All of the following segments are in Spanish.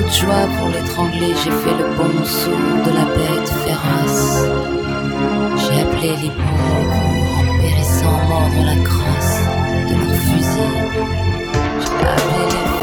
toute joie pour l'étrangler, j'ai fait le bon son de la bête féroce. J'ai appelé les pauvres en périssant mort dans la crosse de leur fusil. J'ai appelé les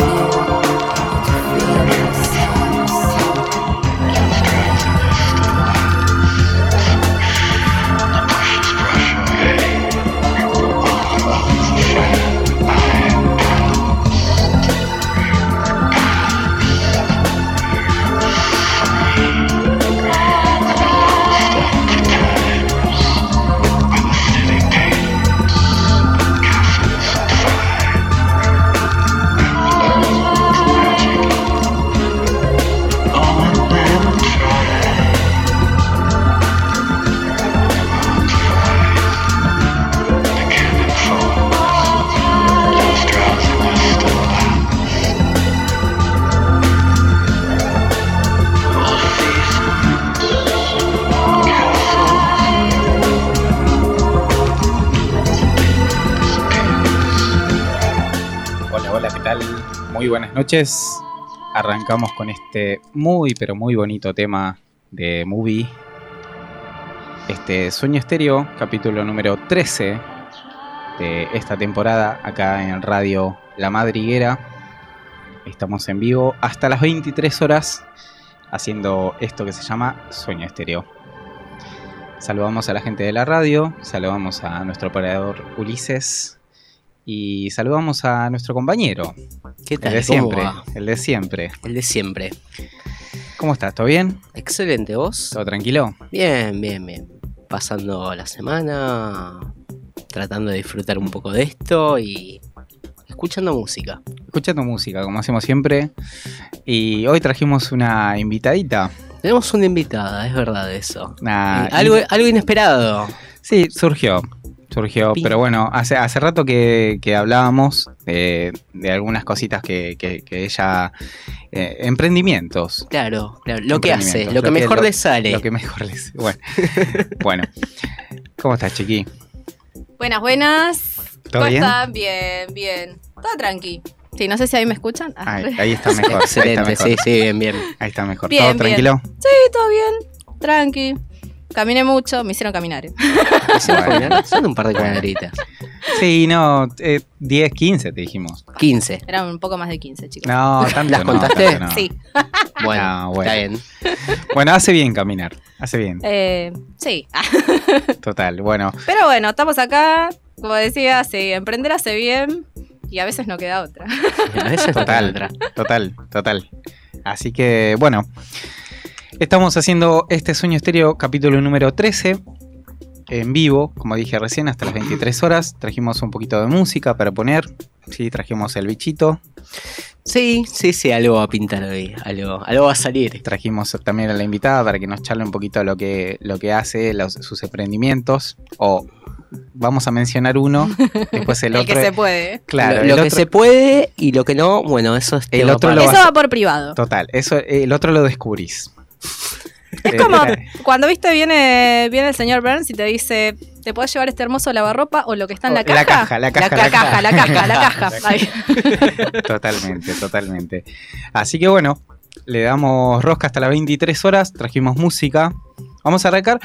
noches. Arrancamos con este muy pero muy bonito tema de movie. Este Sueño Estéreo, capítulo número 13 de esta temporada acá en Radio La Madriguera. Estamos en vivo hasta las 23 horas haciendo esto que se llama Sueño Estéreo. Saludamos a la gente de la radio, saludamos a nuestro operador Ulises, y saludamos a nuestro compañero. ¿Qué tal? El de siempre. El de siempre. El de siempre. ¿Cómo estás? ¿Todo bien? Excelente, ¿vos? ¿Todo tranquilo? Bien, bien, bien. Pasando la semana, tratando de disfrutar un poco de esto y escuchando música. Escuchando música, como hacemos siempre. Y hoy trajimos una invitadita. Tenemos una invitada, es verdad eso. algo, algo inesperado. Sí, surgió surgió. Pero bueno, hace, hace rato que, hablábamos de, algunas cositas que, ella. Eh, emprendimientos. Claro, claro. Lo que hace, lo que mejor le sale. Lo que mejor le sale. Bueno. bueno. ¿Cómo estás, Chiqui? Buenas, buenas. ¿Todo ¿Cómo bien? están? Bien, bien. Todo tranqui. Sí, no sé si ahí me escuchan. Ah. Ahí, está mejor. Excelente, sí, sí, bien, bien. Ahí está mejor. ¿Todo tranquilo? Sí, todo bien. Tranqui. Caminé mucho, me hicieron caminar. ¿eh? Son un par de caminaritas. Sí, no, 10, 15 te dijimos. 15. Eran un poco más de 15, chicos. No, tanto ¿Las contaste? Sí. Bueno, bueno, está bien. Bueno, hace bien caminar, hace bien. Eh, sí. Total, bueno. Pero bueno, estamos acá, como decía, sí, emprender hace bien y a veces no queda otra. a veces total, otra. total, total. Así que, bueno, Estamos haciendo este sueño estéreo capítulo número 13 en vivo, como dije recién, hasta las 23 horas. Trajimos un poquito de música para poner. Sí, trajimos el bichito. Sí, sí, sí, algo va a pintar hoy, algo, algo va a salir. Trajimos también a la invitada para que nos charle un poquito lo que, lo que hace, sus emprendimientos. O vamos a mencionar uno, después el, otro. que se puede. Claro, lo, que se puede y lo que no, bueno, eso es el otro Eso va por privado. Total, eso el otro lo descubrís. Es como cuando viste viene, viene el señor Burns y te dice, ¿te puedes llevar este hermoso lavarropa o lo que está en la caja? La caja, la caja. La, caja, la caja, la caja. totalmente, totalmente. Así que bueno, le damos rosca hasta las 23 horas, trajimos música. Vamos a arrancar.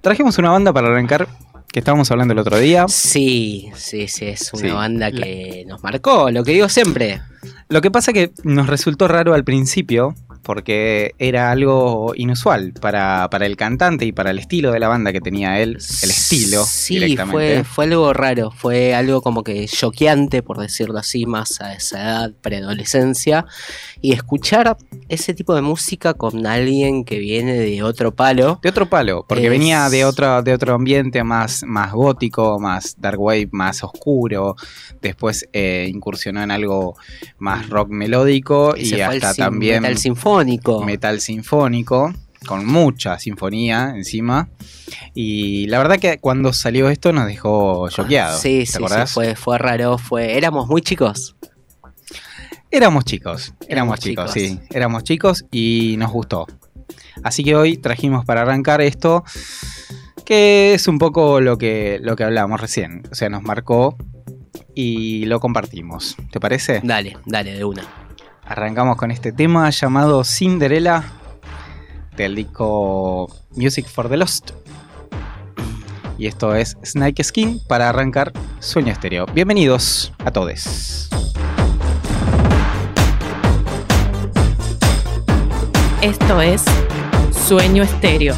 Trajimos una banda para arrancar que estábamos hablando el otro día. Sí, sí, sí, es una banda que nos marcó, lo que digo siempre. Lo que pasa que nos resultó raro al principio, porque era algo inusual para, el cantante y para el estilo de la banda que tenía él, el estilo. Sí, fue, fue algo raro, fue algo como que choqueante, por decirlo así, más a esa edad, preadolescencia, y escuchar ese tipo de música con alguien que viene de otro palo. De otro palo, porque venía de otro, de otro ambiente más, más gótico, más dark wave, más oscuro, después eh, incursionó en algo más rock melódico y, hasta también... Metal sinfónico. Metal sinfónico, con mucha sinfonía encima. Y la verdad que cuando salió esto nos dejó choqueados. Sí, sí, fue, fue raro, fue... Éramos muy chicos. Éramos chicos, éramos, chicos, sí, éramos chicos y nos gustó. Así que hoy trajimos para arrancar esto, que es un poco lo que, lo que hablábamos recién. O sea, nos marcó y lo compartimos. ¿Te parece? Dale, dale, de una. Arrancamos con este tema llamado Cinderella del disco Music for the Lost. Y esto es Snake Skin para arrancar Sueño Estéreo. Bienvenidos a todos. Esto es Sueño Estéreo.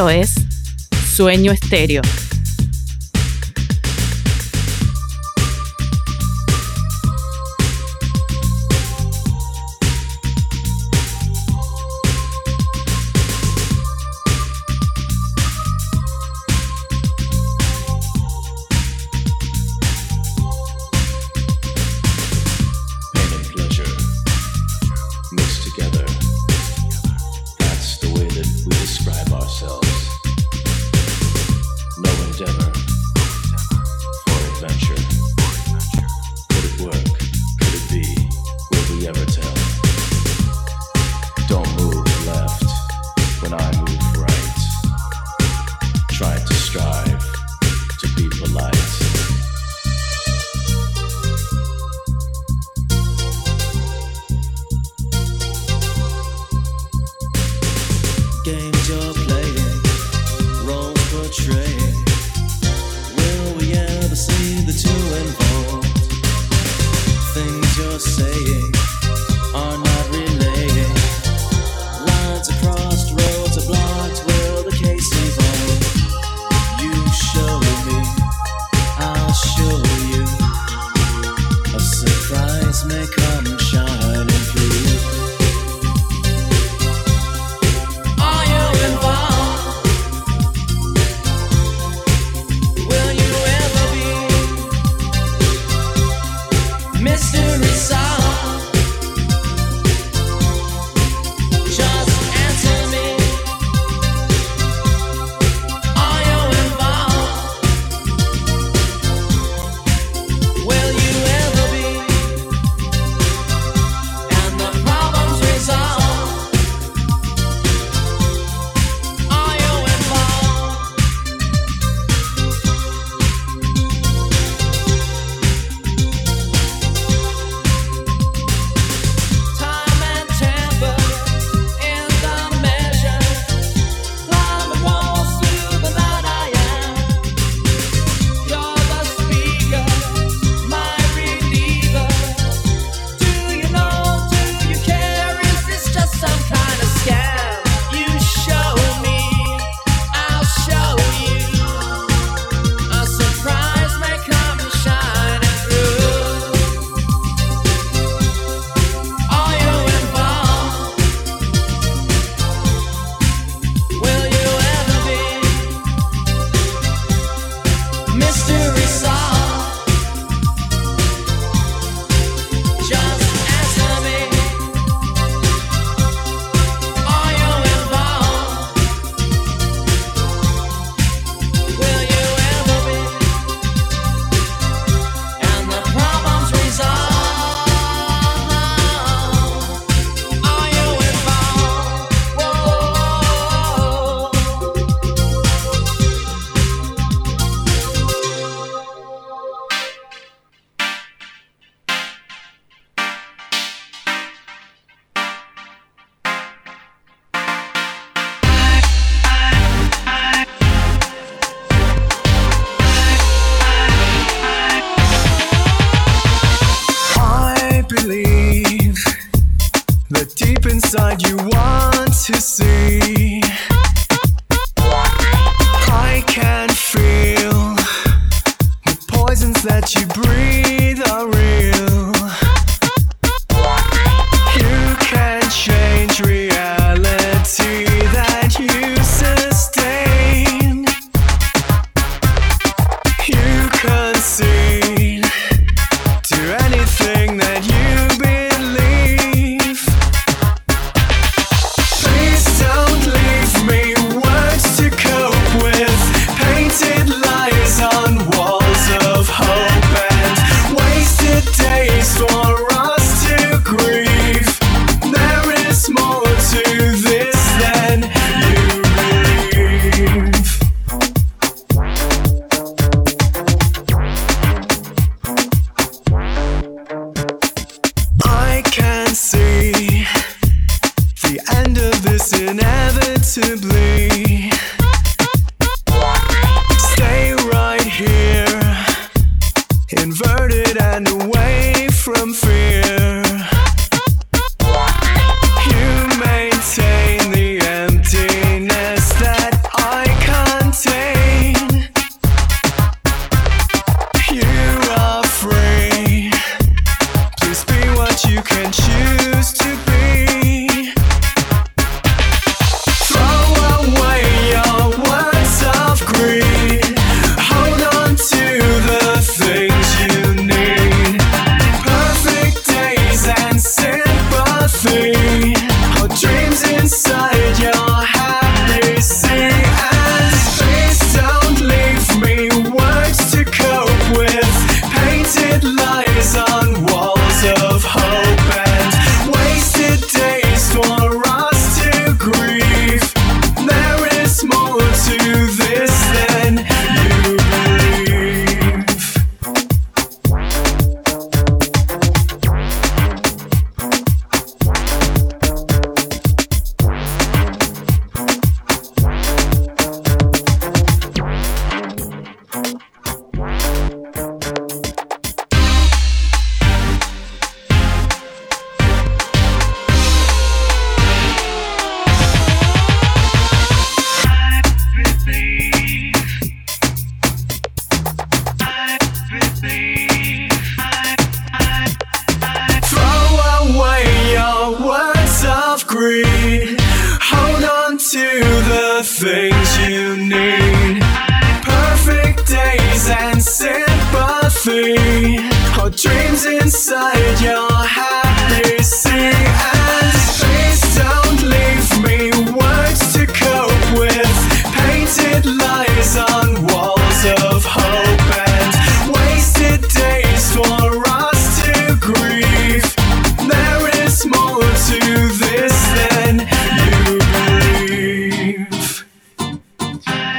Esto es Sueño Estéreo.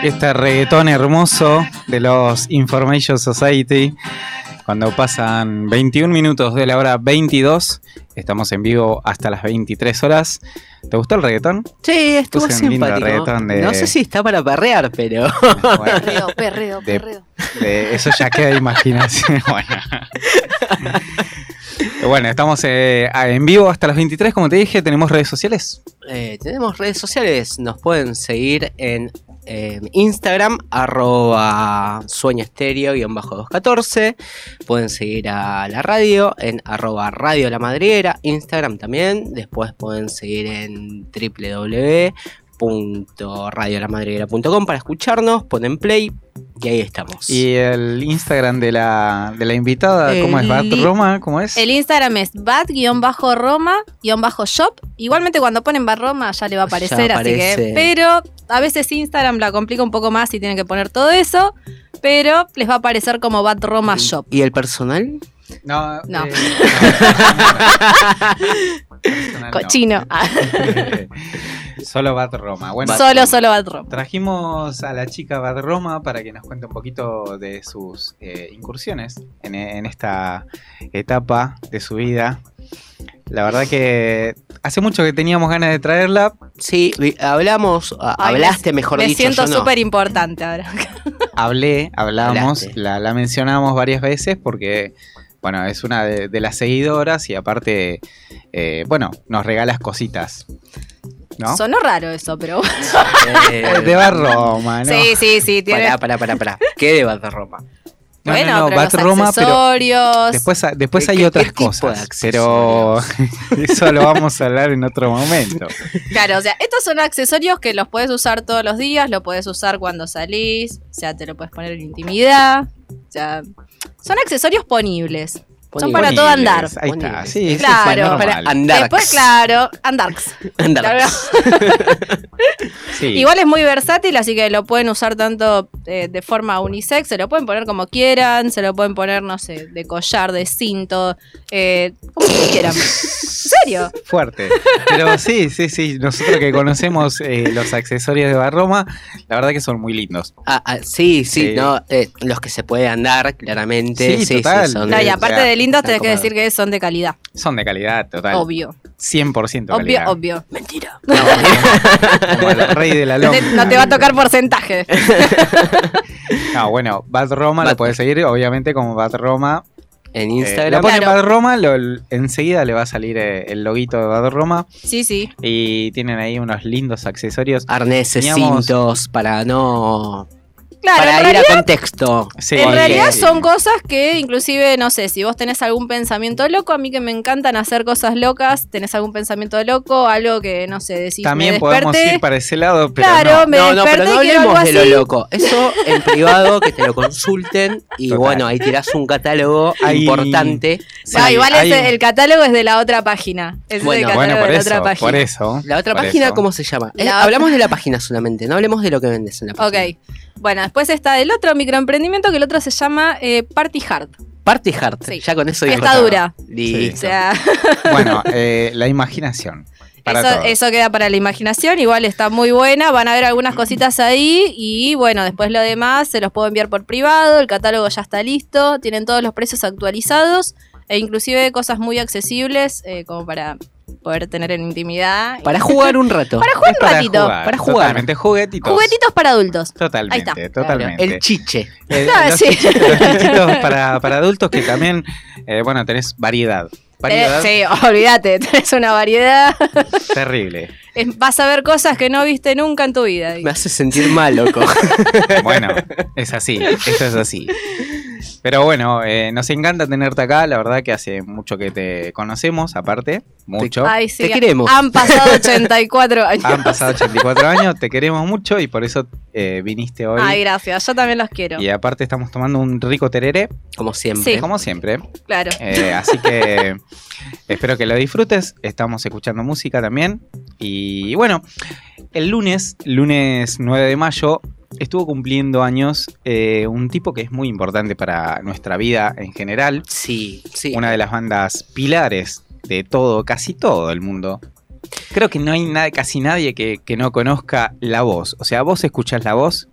Este reggaetón hermoso de los Information Society. Cuando pasan 21 minutos de la hora 22, estamos en vivo hasta las 23 horas. ¿Te gustó el reggaetón? Sí, estuvo Puse simpático. reggaetón de- No sé si está para perrear, pero. Bueno, Perreo, perreo, De- perreo. de- eso ya queda imaginación. bueno. Bueno, estamos eh, en vivo hasta las 23, como te dije, tenemos redes sociales. Eh, tenemos redes sociales, nos pueden seguir en Instagram, arroba sueño estéreo 214. Pueden seguir a la radio en arroba radio la madriguera, Instagram también. Después pueden seguir en www.radiolamadriguera.com para escucharnos, ponen play y ahí estamos. Y el Instagram de la, de la invitada, ¿cómo es? El ¿Bat Roma? ¿Cómo es? El Instagram es bat-roma-shop. Igualmente cuando ponen bat Roma ya le va a aparecer, así que. Pero a veces Instagram la complica un poco más y tienen que poner todo eso. Pero les va a aparecer como bat Roma Shop. ¿Y el personal? No, No. eh, personal no. Cochino. Solo Bat Roma. Bueno, solo, solo bat Roma. Trajimos a la chica Bad Roma para que nos cuente un poquito de sus eh, incursiones en, en esta etapa de su vida. La verdad que hace mucho que teníamos ganas de traerla. Sí, hablamos, Ay, hablaste me- mejor Me dicho. siento yo no. súper importante ahora. Hablé, hablamos, la, la mencionamos varias veces porque, bueno, es una de, de las seguidoras y aparte, eh, bueno, nos regalas cositas. ¿No? Sonó raro eso, pero bueno. Eh, de Bad Roma, ¿no? Sí, sí, sí. Tiene... Pará, pará, pará, pará. ¿Qué de Bad Roma? No, bueno, no, no, pero Bad los Roma, pero accesorios. Después, después ¿Qué- hay qué- otras qué tipo de cosas, pero eso lo vamos a hablar en otro momento. Claro, o sea, estos son accesorios que los puedes usar todos los días, lo puedes usar cuando salís, o sea, te lo puedes poner en intimidad, o sea, son accesorios ponibles. Son para todo andar. Ahí está, Ponibles. sí, sí, Claro. Para andar. Después, claro, andarks. Andar. Sí. Igual es muy versátil, así que lo pueden usar tanto eh, de forma unisex, se lo pueden poner como quieran, se lo pueden poner, no sé, de collar, de cinto, eh, como quieran. ¿En serio? Fuerte. Pero sí, sí, sí. Nosotros que conocemos eh, los accesorios de Barroma, la verdad que son muy lindos. Ah, ah, sí, sí, Sí. no, eh, los que se puede andar, claramente. Sí, Sí, sí, total. son No, y o aparte sea, están tenés que decir que son de calidad. Son de calidad, total. Obvio. 100% Obvio, calidad. obvio. Mentira. Como el rey de la loma. no te va a tocar porcentaje. No, bueno, Bad Roma Bad- lo puedes seguir, obviamente, como Bad Roma. En Eh, Instagram. lo pone Claro. Bad Roma, lo- enseguida le va a salir eh, el loguito de Bad Roma. Sí, sí. Y tienen ahí unos lindos accesorios. Arneses, Teníamos- cintos, para no. Claro, para en ir realidad, a contexto. Sí, en realidad sí. son cosas que inclusive, no sé, si vos tenés algún pensamiento loco, a mí que me encantan hacer cosas locas, tenés algún pensamiento loco, algo que, no sé, decís, También me podemos ir para ese lado, pero Claro, no. me no, no, pero no hablemos de lo loco. Eso en privado, que te lo consulten. Y Total. bueno, ahí tirás un catálogo Ahí- importante. No, Sí, igual hay- ese- el catálogo es de la otra página. Ese es Bueno, el Bueno, catálogo por de la eso, otra página. por eso. La otra por página, eso. ¿cómo se llama? Eh, La hablamos de la página solamente, no hablemos de lo que vendes en la página. Ok. Bueno, después está el otro microemprendimiento que el otro se llama eh, Party Hard. Party Hard, Sí. ya con eso Está dura. Listo. O sea, Bueno, eh, la imaginación. Eso, eso queda para la imaginación. Igual está muy buena. Van a ver algunas cositas ahí. Y bueno, después lo demás se los puedo enviar por privado. El catálogo ya está listo. Tienen todos los precios actualizados. E inclusive cosas muy accesibles eh, como para poder tener en intimidad. Para jugar un rato. Para jugar Es un ratito. para jugar. Totalmente, juguetitos. Juguetitos para adultos. Totalmente, Ahí está. totalmente. El chiche. Eh, Claro, los sí. chichitos, los chichitos para, para adultos que también, eh, bueno, tenés variedad. Variedad Eh, sí, olvídate, tenés una variedad. terrible. Vas a ver cosas que no viste nunca en tu vida. Me hace sentir mal, loco. Bueno, es así, esto es así. Pero bueno, eh, nos encanta tenerte acá. La verdad que hace mucho que te conocemos, aparte. Mucho. Ay, sí. Te queremos. Han pasado 84 años. Han pasado 84 años, te queremos mucho y por eso eh, viniste hoy. Ay, gracias. Yo también los quiero. y aparte estamos tomando un rico tereré, Como siempre. Sí. como siempre. Claro. Eh, así que espero que lo disfrutes. Estamos escuchando música también. Y bueno, el lunes, lunes 9 de mayo, estuvo cumpliendo años eh, un tipo que es muy importante para nuestra vida en general. Sí, sí. Una de las bandas pilares de todo, casi todo el mundo. Creo que no hay nada, casi nadie que, que no conozca la voz. O sea, vos escuchás la voz.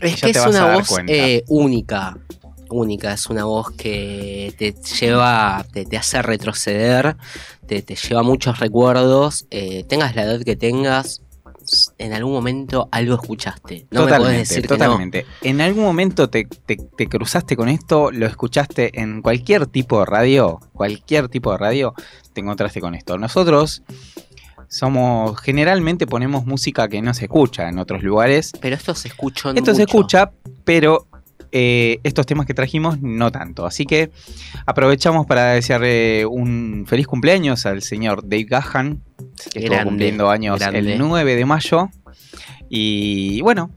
Es ya que te es vas a una dar voz eh, única. Única, es una voz que te lleva, te, te hace retroceder, te, te lleva muchos recuerdos. eh, tengas la edad que tengas, en algún momento algo escuchaste. No me podés totalmente, decir que no. totalmente. En algún momento te, te- te cruzaste con esto, lo escuchaste en cualquier tipo de radio, cualquier tipo de radio, te encontraste con esto. Nosotros somos, generalmente ponemos música que no se escucha en otros lugares. Pero esto se escucha Esto se escucha, pero eh, estos temas que trajimos no tanto. Así que aprovechamos para desearle un feliz cumpleaños al señor Dave Gahan, que estuvo Grande, cumpliendo años grande. el 9 de mayo. Y bueno,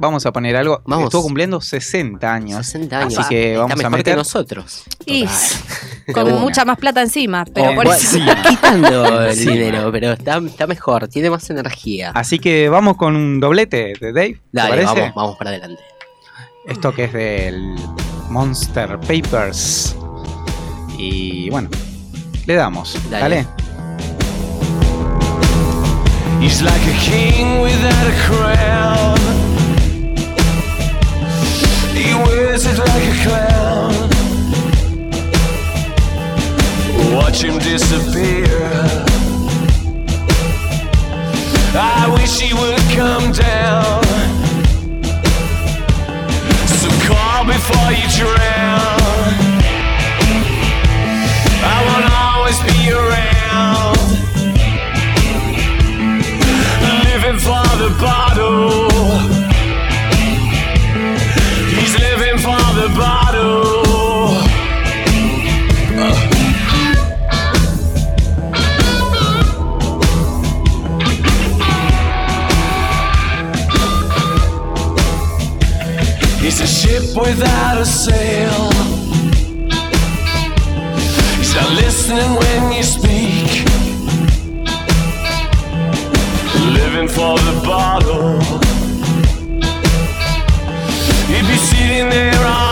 vamos a poner algo. Vamos. Estuvo cumpliendo 60 años. 60 años. Así que Está vamos a mejor meter. que nosotros. Y con mucha más plata encima. Pero por bueno, eso. sí. Quitando el Sí. dinero, pero está, está mejor, tiene más energía. Así que vamos con un doblete de Dave. ¿te Dale, parece? vamos, vamos para adelante. Esto que es del Monster Papers. Y bueno, le damos. Dale. Dale. He's like a king without a crown. He wears it like a clown. Watch him disappear. I wish he would come down. Call before you drown. I won't always be around without a sail. He's not listening when you speak living for the bottle. He'd be sitting there all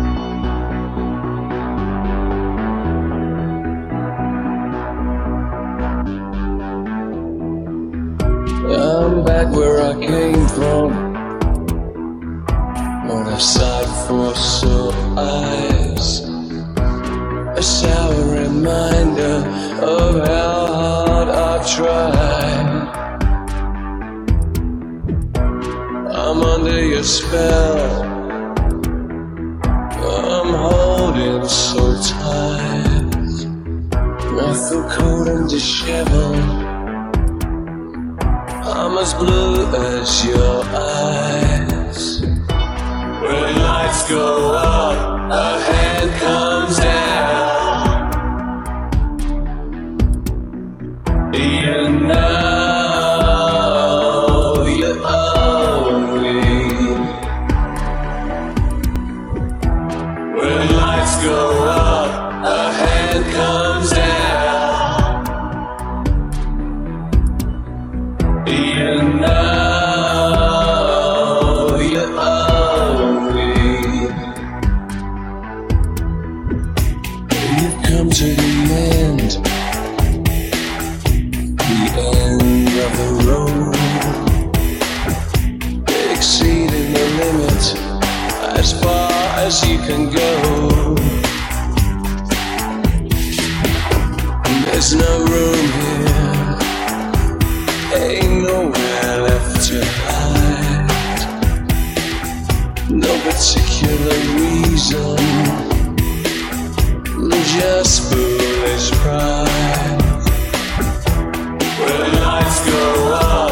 you can go. There's no room here. Ain't nowhere left to hide. No particular reason, just foolish pride. When lights go up,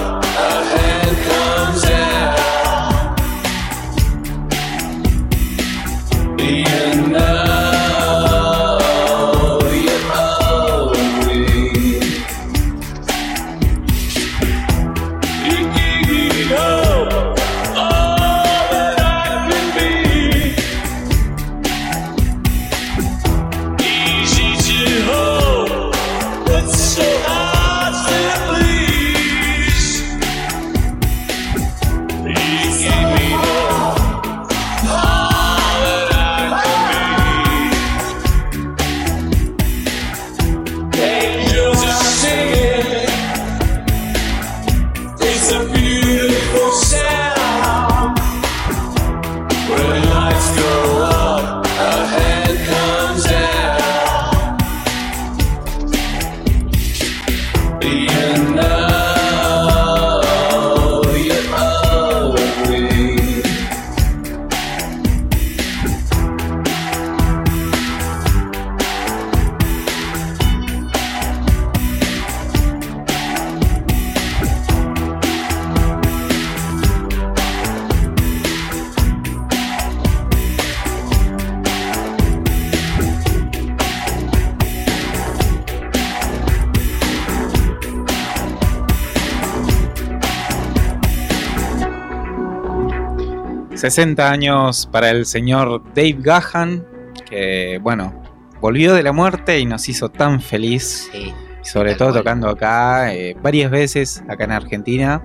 60 años para el señor Dave Gahan, que bueno, volvió de la muerte y nos hizo tan feliz, Sí. sobre todo cual. tocando acá eh, varias veces acá en Argentina.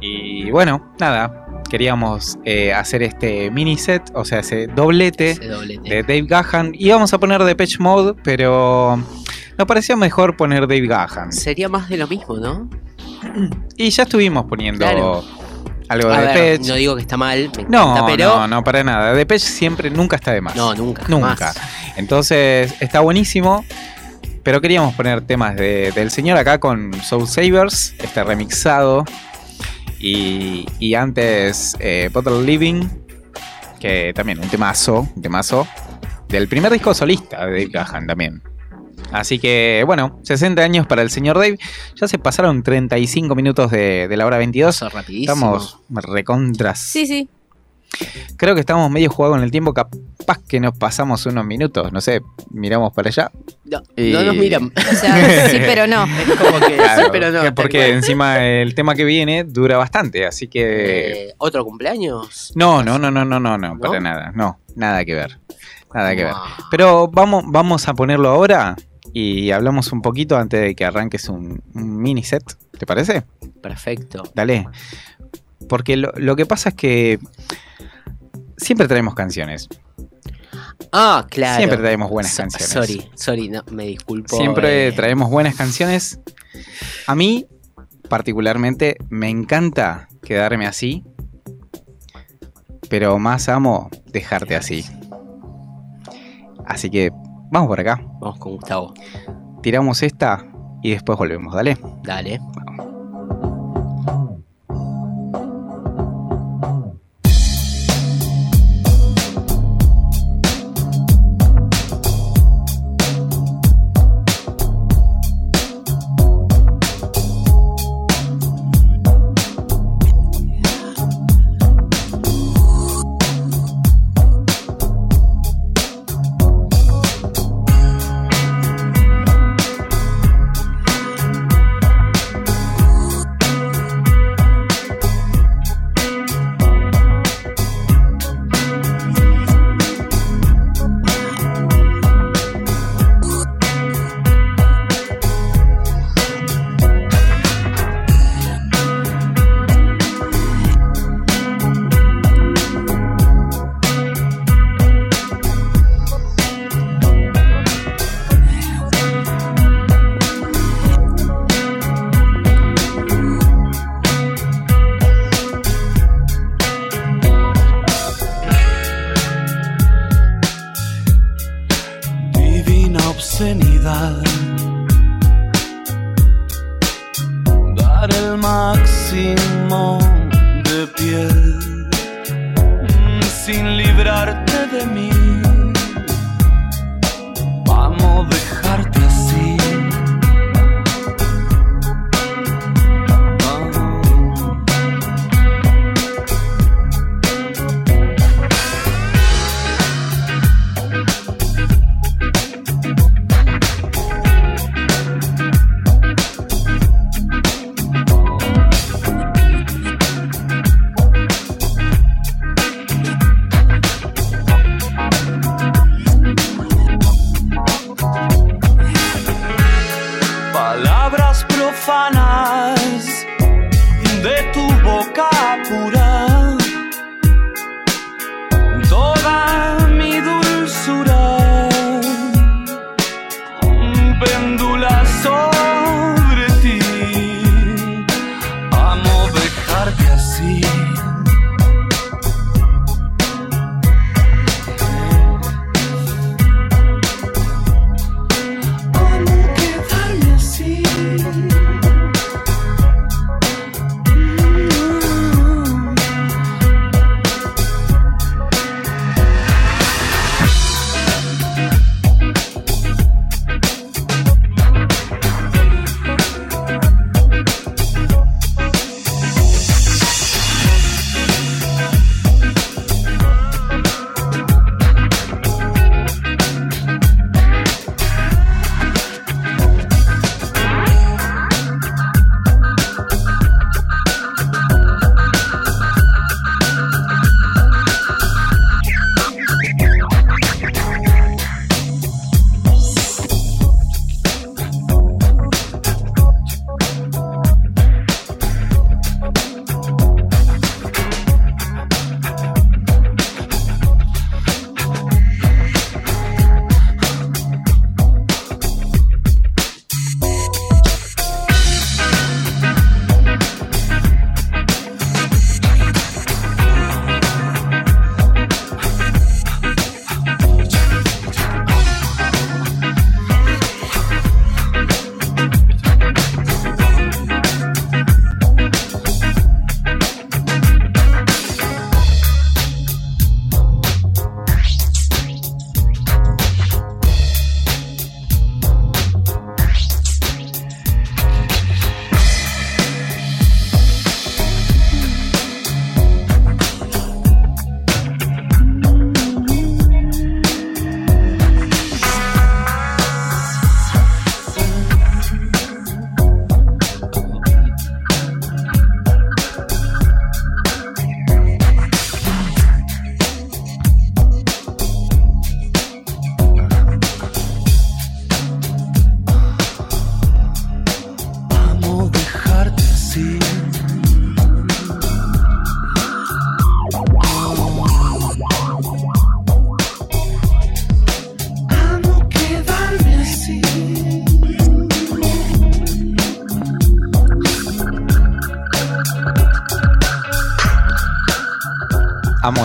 Y bueno, nada, queríamos eh, hacer este mini set, o sea, ese doblete Ese doblete. de Dave Gahan. Íbamos a poner Depeche Mode, pero nos parecía mejor poner Dave Gahan. Sería más de lo mismo, ¿no? Y ya estuvimos poniendo Claro. Algo A de ver, Depeche. no digo que está mal, me No, encanta, pero. no, no, para nada. Depeche siempre, nunca está de más. No, nunca. Nunca. jamás. Entonces, está buenísimo. Pero queríamos poner temas de- del señor acá con Soul Savers, este remixado. Y, y antes eh, Bottle Living, que también un temazo, un temazo. Del primer disco solista de Dave Gahan también. Así que, bueno, 60 años para el señor Dave. Ya se pasaron 35 minutos de, de la hora 22. Eso rapidísimo. Estamos recontras. Sí, sí. Creo que estamos medio jugados en el tiempo. Capaz que nos pasamos unos minutos. No sé, miramos para allá. No, Y- no nos miran. O sea, sí, pero no. Es como que. Claro, sí, pero no. porque encima el tema que viene dura bastante. Así que. Eh, ¿Otro cumpleaños? No, no, no, no, no, no, no, para nada. No, nada que ver. Nada que ver. Wow. Pero vamos, vamos a ponerlo ahora y hablamos un poquito antes de que arranques un, un mini set. ¿Te parece? Perfecto. Dale. Porque lo, lo que pasa es que siempre traemos canciones. Ah, claro. Siempre traemos buenas So- canciones. Sorry, sorry, no, me disculpo. Siempre eh, traemos buenas canciones. A mí, particularmente, me encanta quedarme así. Pero más amo dejarte así. Así que vamos por acá. Vamos con Gustavo. Tiramos esta y después volvemos. Dale. Dale.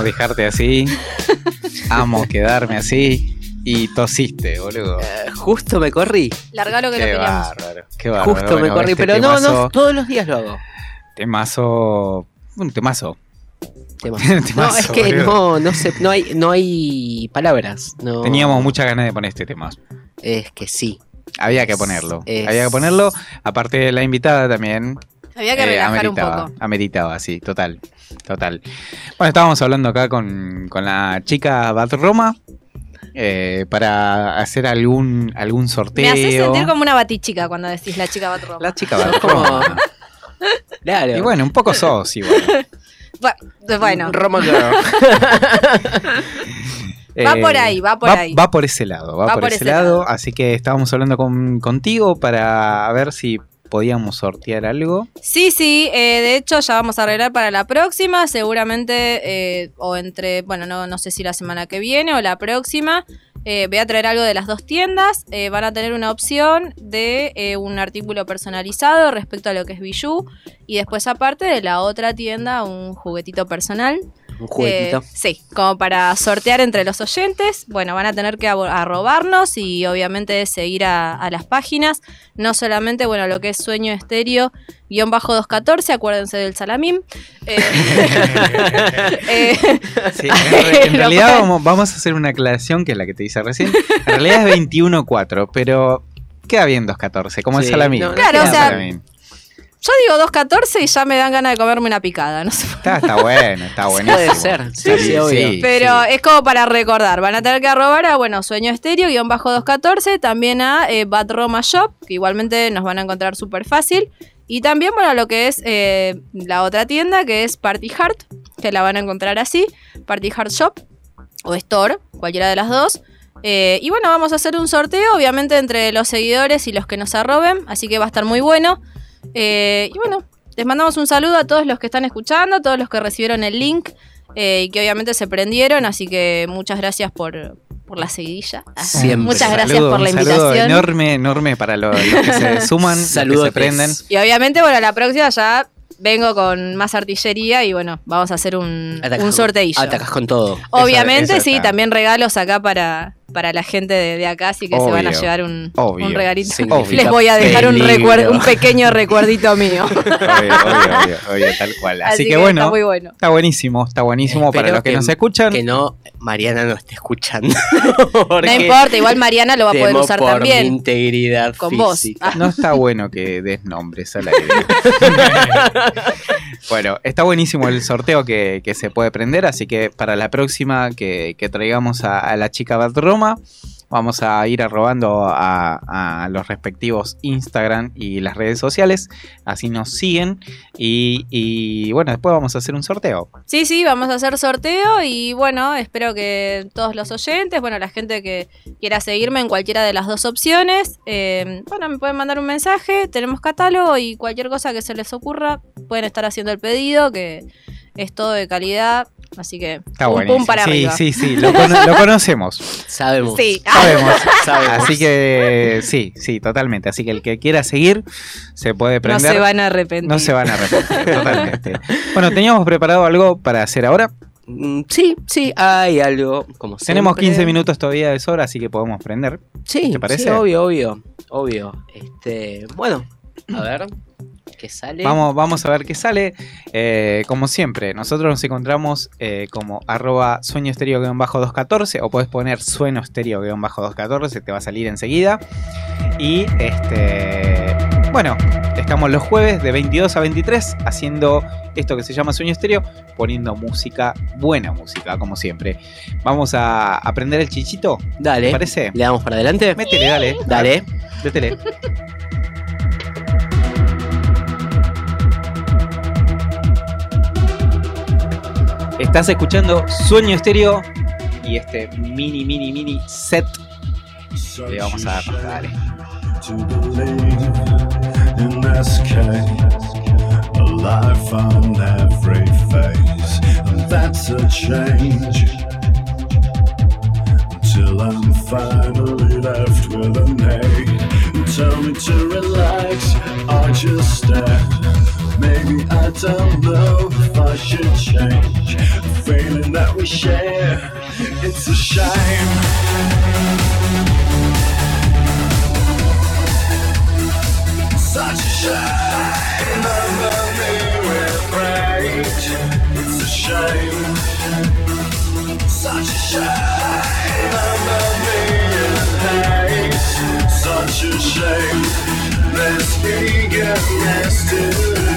Dejarte así, amo quedarme así. Y tosiste, boludo. Eh, Justo me corrí. Largalo que lo Qué peleamos. bárbaro, qué bárbaro. Justo me corrí, este pero no, no, todos los días lo hago. Temazo. Un temazo. Tema. Temazo, No, es que boludo. no, no sé, no hay, no hay palabras. No. Teníamos muchas ganas de poner este tema. Es que sí. Había que ponerlo. Es- Había que ponerlo. Aparte de la invitada también. Había que eh, relajar un ameritaba, poco. Ameritaba, sí, total. Total. Bueno, estábamos hablando acá con, con la chica Bat Roma. eh, para hacer algún, algún sorteo. Me hace sentir como una batichica cuando decís la chica Batroma. La chica Sos Bat como- Roma. Claro. Y bueno, un poco sos igual. Bueno, Roma Girl. Va Eh, por ahí, va por ahí. Va por ese lado, va, por, ese, lado. Así que estábamos hablando con, contigo para ver si podíamos sortear algo. Sí, sí, eh, de hecho ya vamos a arreglar para la próxima, seguramente, eh, o entre, bueno, no, no sé si la semana que viene o la próxima, eh, voy a traer algo de las dos tiendas, eh, van a tener una opción de eh, un artículo personalizado respecto a lo que es Bijou, y después aparte de la otra tienda un juguetito personal. Un juguetito. Eh, sí, como para sortear entre los oyentes. Bueno, van a tener que arrobarnos y obviamente seguir a, a las páginas. No solamente, bueno, lo que es Sueño Estéreo, guion bajo 214, acuérdense del salamín. Eh, eh, Sí, en, re- en realidad vamos, vamos a hacer una aclaración que es la que te hice recién. En realidad es 21.4, pero queda bien 2.14, como el Sí, salamín. no, no Claro, o sea, salamín. Yo digo 214 y ya me dan ganas de comerme una picada, no sé. Está, está bueno, está buenísimo. Puede ser, sí, sí, obvio. Pero sí. es como para recordar. Van a tener que arrobar a, bueno, Sueño Estéreo, guion bajo 214, también a eh, Bad Roma Shop, que igualmente nos van a encontrar súper fácil. Y también, bueno, lo que es eh, la otra tienda, que es Party Heart, que la van a encontrar así, Party Heart Shop o Store, cualquiera de las dos. Eh, y bueno, vamos a hacer un sorteo, obviamente, entre los seguidores y los que nos arroben, así que va a estar muy bueno. Eh, y bueno, les mandamos un saludo a todos los que están escuchando, a todos los que recibieron el link eh, y que obviamente se prendieron, así que muchas gracias por, por la seguidilla. Siempre. Muchas gracias Saludo, por la un saludo invitación. enorme, enorme para los, los que se suman, los que Saludos. se prenden. Y obviamente, bueno, la próxima ya vengo con más artillería y bueno, vamos a hacer un, Atacás- un sorteillo. Atacás con todo. Obviamente, eso sí, también regalos acá para, para la gente de, de acá, así que se van a llevar un, obvio. un regalito. Significa Les voy a dejar un, peligro. recuer- un pequeño recuerdito mío. Obvio, obvio, obvio, obvio, tal cual. Así, que, bueno, está muy bueno. está buenísimo, está buenísimo para los que, que- nos escuchan. Que no, Mariana no esté escuchando. No importa, igual Mariana lo va a poder usar por mi también. integridad Con vos. Ah. No está bueno que des nombres al aire. bueno, está buenísimo el sorteo que, que se puede prender, así que para la próxima que, que traigamos a, a la chica Bad Vamos a ir arrobando a, los respectivos Instagram y las redes sociales, así nos siguen y, y, bueno, después vamos a hacer un sorteo. Sí, sí, vamos a hacer sorteo y bueno, espero que todos los oyentes, bueno, la gente que quiera seguirme en cualquiera de las dos opciones, eh, bueno, me pueden mandar un mensaje, tenemos catálogo y cualquier cosa que se les ocurra, pueden estar haciendo el pedido, que es todo de calidad, así que Está pum, buenísimo. pum para sí, arriba. sí, sí, lo, cono- lo conocemos. Sabemos. Sí. Sabemos. Sabemos. Así que sí, sí, totalmente. Así que el que quiera seguir se puede No prender. se van a arrepentir. No se van a arrepentir, totalmente. Bueno, teníamos preparado algo para hacer ahora. Mm, Sí, sí, hay algo. Como Tenemos siempre. 15 minutos todavía de sobra, así que podemos prender. Sí, ¿Te parece? sí, obvio, obvio. Obvio. Este, bueno, a ver. ¿Qué sale? Vamos, vamos a ver qué sale. Eh, como siempre, nosotros nos encontramos eh, como arroba sueño estéreo 214 o puedes poner sueño estéreo 214, te va a salir enseguida. Y este, bueno, estamos los jueves de 22 a 23 haciendo esto que se llama sueño estéreo, poniendo música, buena música, como siempre. Vamos a aprender el chichito, ¿te Dale. parece? ¿Le damos para adelante? Métele, dale. Dale. Métele. Estás escuchando Sueño Estéreo y este mini, mini, mini set le vamos a dar. Dale. life on every face and that's a change until I'm finally left with a name tell me to relax or just stare maybe I don't know if I should change feeling that we share. It's a shame. Such a shame. Remember me with rage. It's a shame. Such a shame. Remember me in hate. Such a shame. This eagerness to change.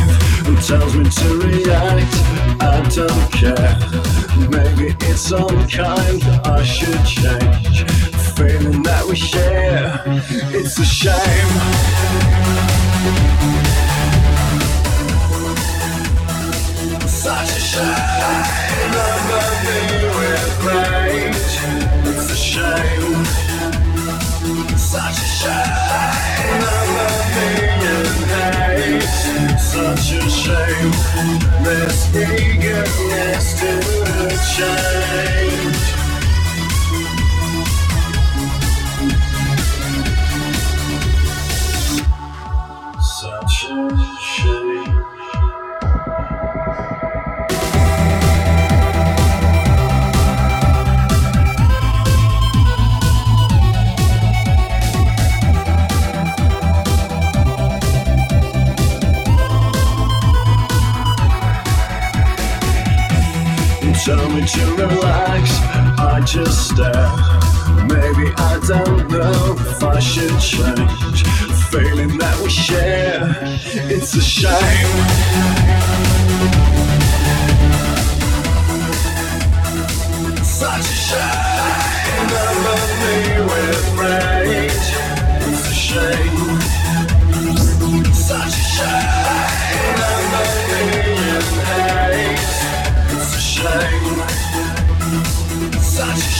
tells me to react. I don't care. Maybe it's unkind. I should change. Feeling that we share. It's a shame. Such a shame. With rage. It's a shame. Such a shame. Hate. Such a shame. This eagerness to change. Me to relax, I just stare. Maybe I don't know if I should change. Feeling that we share, it's a shame. Such a shame. Remember me with rage. It's a shame. Such a shame.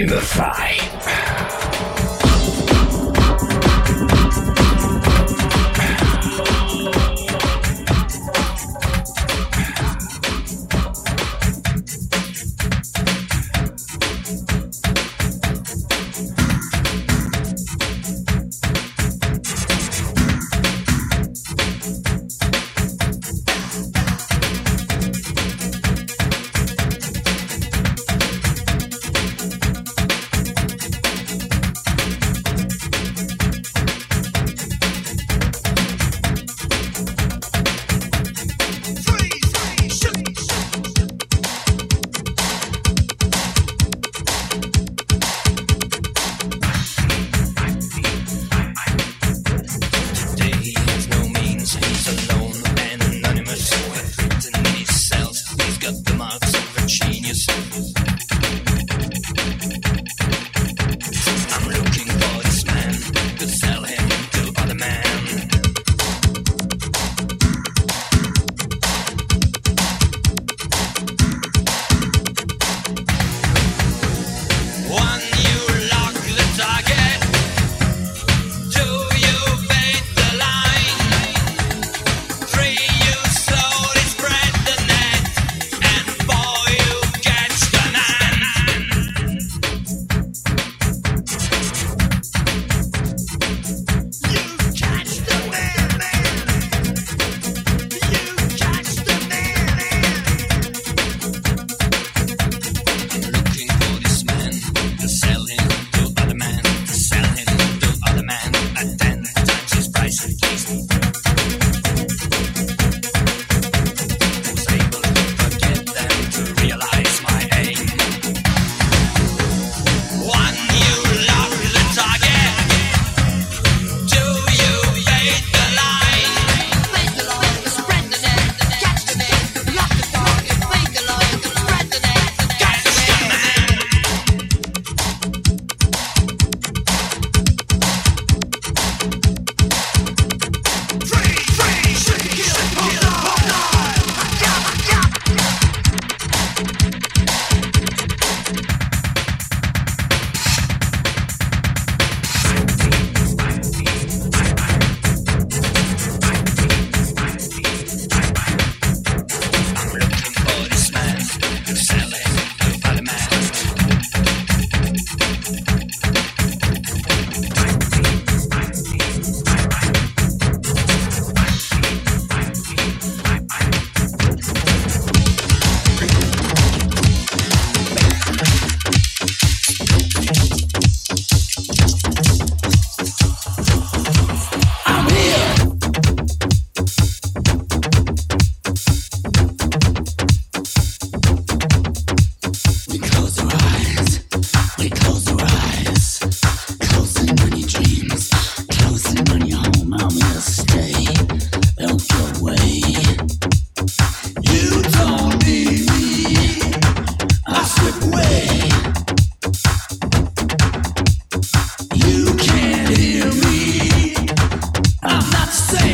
in the thigh. not say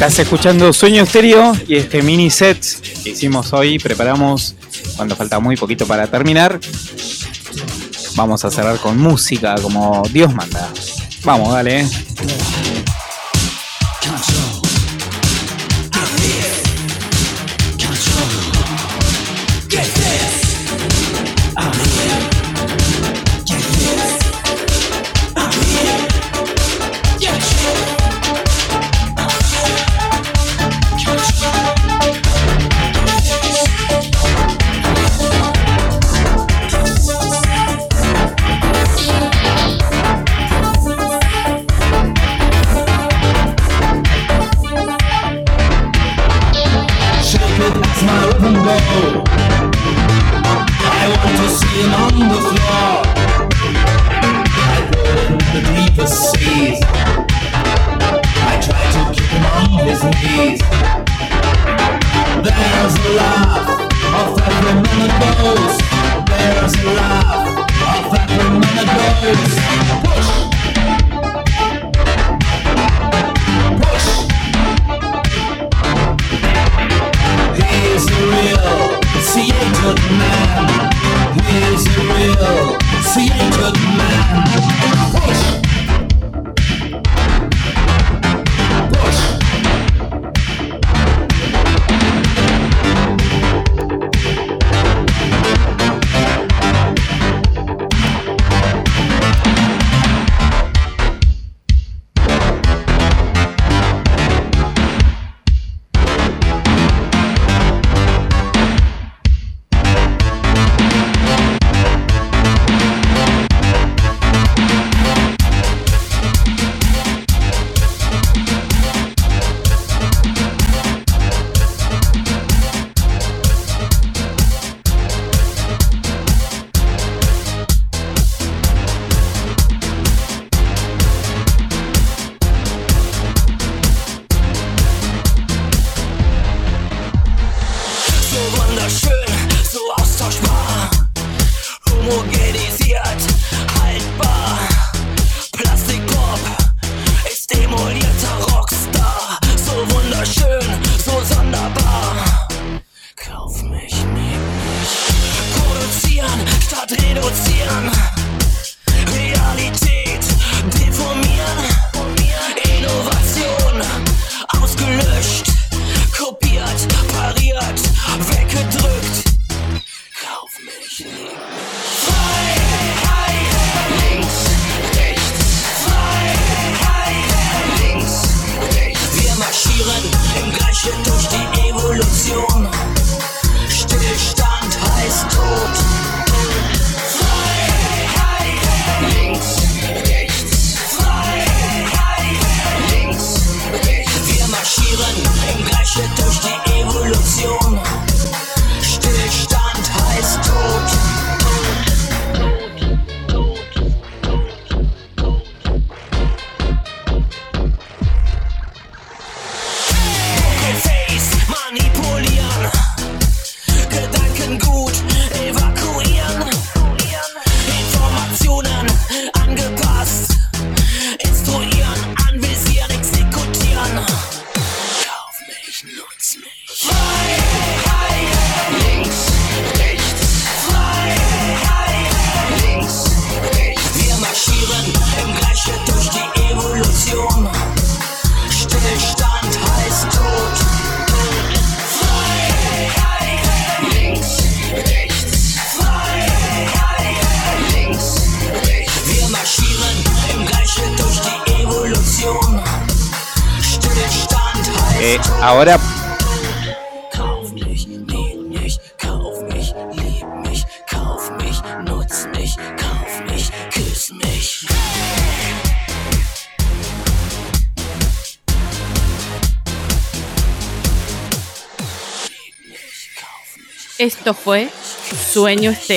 Estás escuchando Sueño Estéreo y este mini set que hicimos hoy, preparamos cuando falta muy poquito para terminar. Vamos a cerrar con música como Dios manda. Vamos, dale. Eh.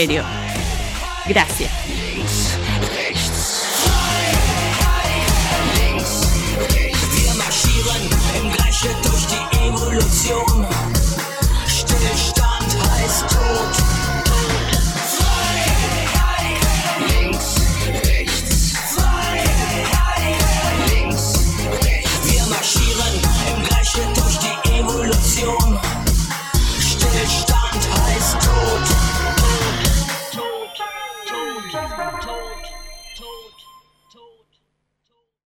Sueño